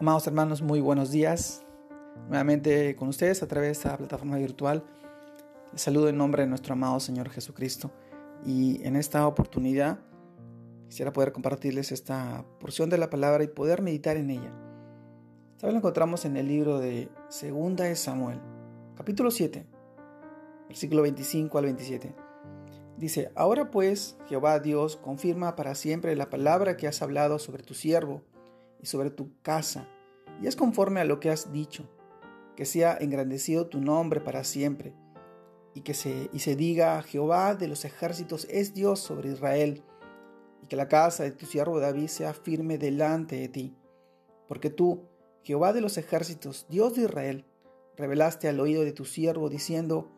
Amados hermanos, muy buenos días. Nuevamente con ustedes a través de esta plataforma virtual. Les saludo en nombre de nuestro amado Señor Jesucristo. Y en esta oportunidad quisiera poder compartirles esta porción de la palabra y poder meditar en ella. Esta vez encontramos en el libro de Segunda de Samuel, capítulo 7, versículo 25 al 27. Dice, ahora pues, Jehová Dios, confirma para siempre la palabra que has hablado sobre tu siervo y sobre tu casa, y es conforme a lo que has dicho, que sea engrandecido tu nombre para siempre, y que se, y se diga, Jehová de los ejércitos es Dios sobre Israel, y que la casa de tu siervo David sea firme delante de ti, porque tú, Jehová de los ejércitos, Dios de Israel, revelaste al oído de tu siervo, diciendo,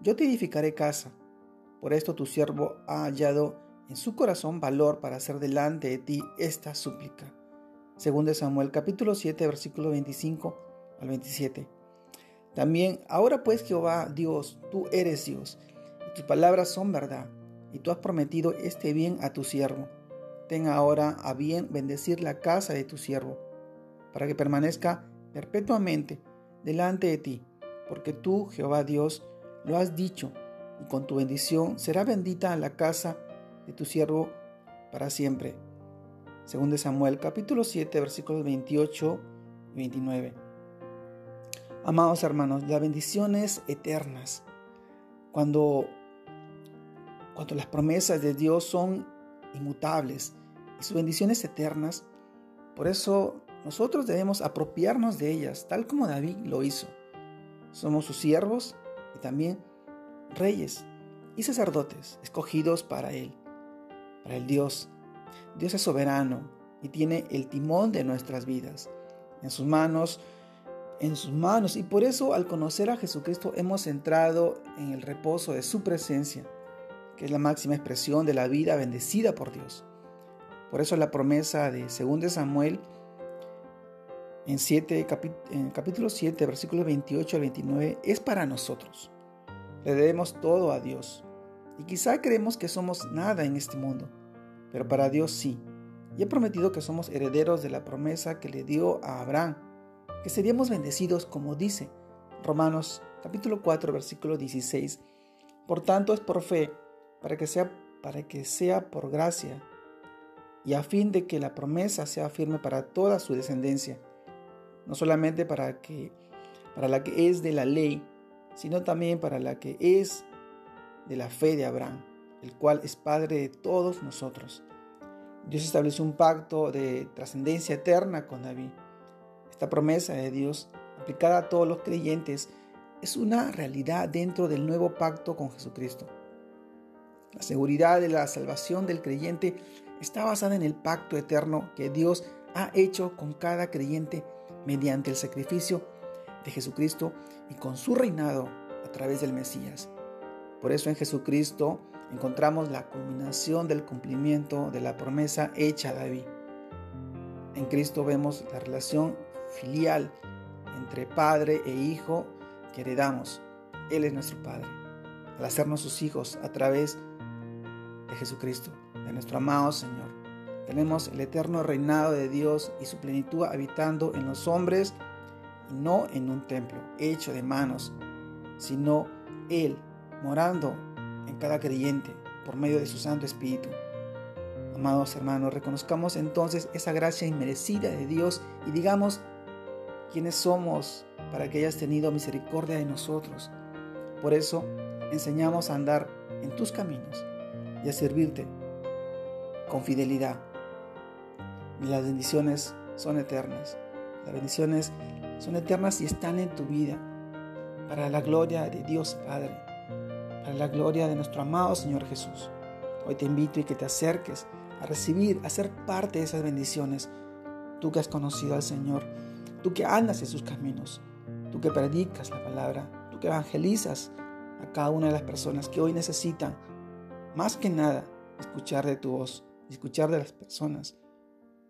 Yo te edificaré casa. Por esto tu siervo ha hallado en su corazón valor para hacer delante de ti esta súplica. Según de Samuel capítulo 7 versículo 25 al 27. También, ahora pues Jehová Dios, tú eres Dios, y tus palabras son verdad, y tú has prometido este bien a tu siervo. Ten ahora a bien bendecir la casa de tu siervo, para que permanezca perpetuamente delante de ti, porque tú, Jehová Dios, lo has dicho, y con tu bendición será bendita la casa de tu siervo para siempre. Según de Samuel capítulo 7 versículos 28 y 29. Amados hermanos, las bendiciones eternas, cuando, cuando las promesas de Dios son inmutables y sus bendiciones eternas, por eso nosotros debemos apropiarnos de ellas, tal como David lo hizo. Somos sus siervos y también reyes y sacerdotes escogidos para Él, para el Dios Dios es soberano y tiene el timón de nuestras vidas en sus manos, en sus manos. Y por eso al conocer a Jesucristo hemos entrado en el reposo de su presencia, que es la máxima expresión de la vida bendecida por Dios. Por eso la promesa de 2 Samuel en, 7, en capítulo 7, versículos 28 al 29 es para nosotros. Le debemos todo a Dios. Y quizá creemos que somos nada en este mundo pero para Dios sí. Y ha prometido que somos herederos de la promesa que le dio a Abraham, que seríamos bendecidos como dice Romanos capítulo 4 versículo 16. Por tanto es por fe, para que sea para que sea por gracia y a fin de que la promesa sea firme para toda su descendencia, no solamente para que para la que es de la ley, sino también para la que es de la fe de Abraham el cual es Padre de todos nosotros. Dios estableció un pacto de trascendencia eterna con David. Esta promesa de Dios, aplicada a todos los creyentes, es una realidad dentro del nuevo pacto con Jesucristo. La seguridad de la salvación del creyente está basada en el pacto eterno que Dios ha hecho con cada creyente mediante el sacrificio de Jesucristo y con su reinado a través del Mesías. Por eso en Jesucristo encontramos la culminación del cumplimiento de la promesa hecha a David. En Cristo vemos la relación filial entre padre e hijo que heredamos. Él es nuestro Padre. Al hacernos sus hijos a través de Jesucristo, de nuestro amado Señor, tenemos el eterno reinado de Dios y su plenitud habitando en los hombres y no en un templo hecho de manos, sino Él morando en cada creyente por medio de su Santo Espíritu. Amados hermanos, reconozcamos entonces esa gracia inmerecida de Dios y digamos quiénes somos para que hayas tenido misericordia de nosotros. Por eso enseñamos a andar en tus caminos y a servirte con fidelidad. Las bendiciones son eternas. Las bendiciones son eternas y están en tu vida para la gloria de Dios Padre para la gloria de nuestro amado Señor Jesús. Hoy te invito y que te acerques a recibir, a ser parte de esas bendiciones. Tú que has conocido al Señor, tú que andas en sus caminos, tú que predicas la palabra, tú que evangelizas a cada una de las personas que hoy necesitan, más que nada, escuchar de tu voz, escuchar de las personas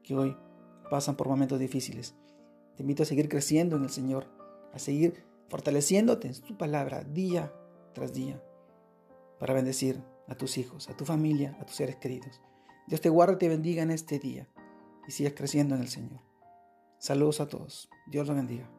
que hoy pasan por momentos difíciles. Te invito a seguir creciendo en el Señor, a seguir fortaleciéndote en su palabra día tras día para bendecir a tus hijos, a tu familia, a tus seres queridos. Dios te guarde y te bendiga en este día y sigas creciendo en el Señor. Saludos a todos. Dios los bendiga.